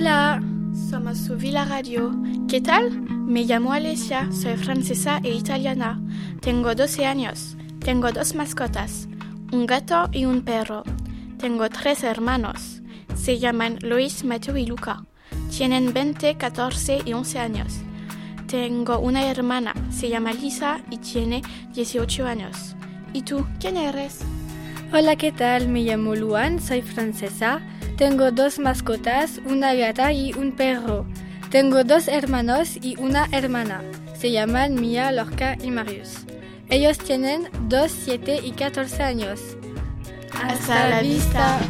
Hola, somos su Villa Radio. ¿Qué tal? Me llamo Alicia, soy francesa e italiana. Tengo 12 años. Tengo dos mascotas, un gato y un perro. Tengo tres hermanos. Se llaman Luis, Mateo y Luca. Tienen 20, 14 y 11 años. Tengo una hermana, se llama Lisa y tiene 18 años. ¿Y tú, quién eres? Hola, ¿qué tal? Me llamo Luan, soy francesa. Tengo dos mascotas, una gata y un perro. Tengo dos hermanos y una hermana. Se llaman Mia, Lorca y Marius. Ellos tienen 2, 7 y 14 años. Hasta, la vista.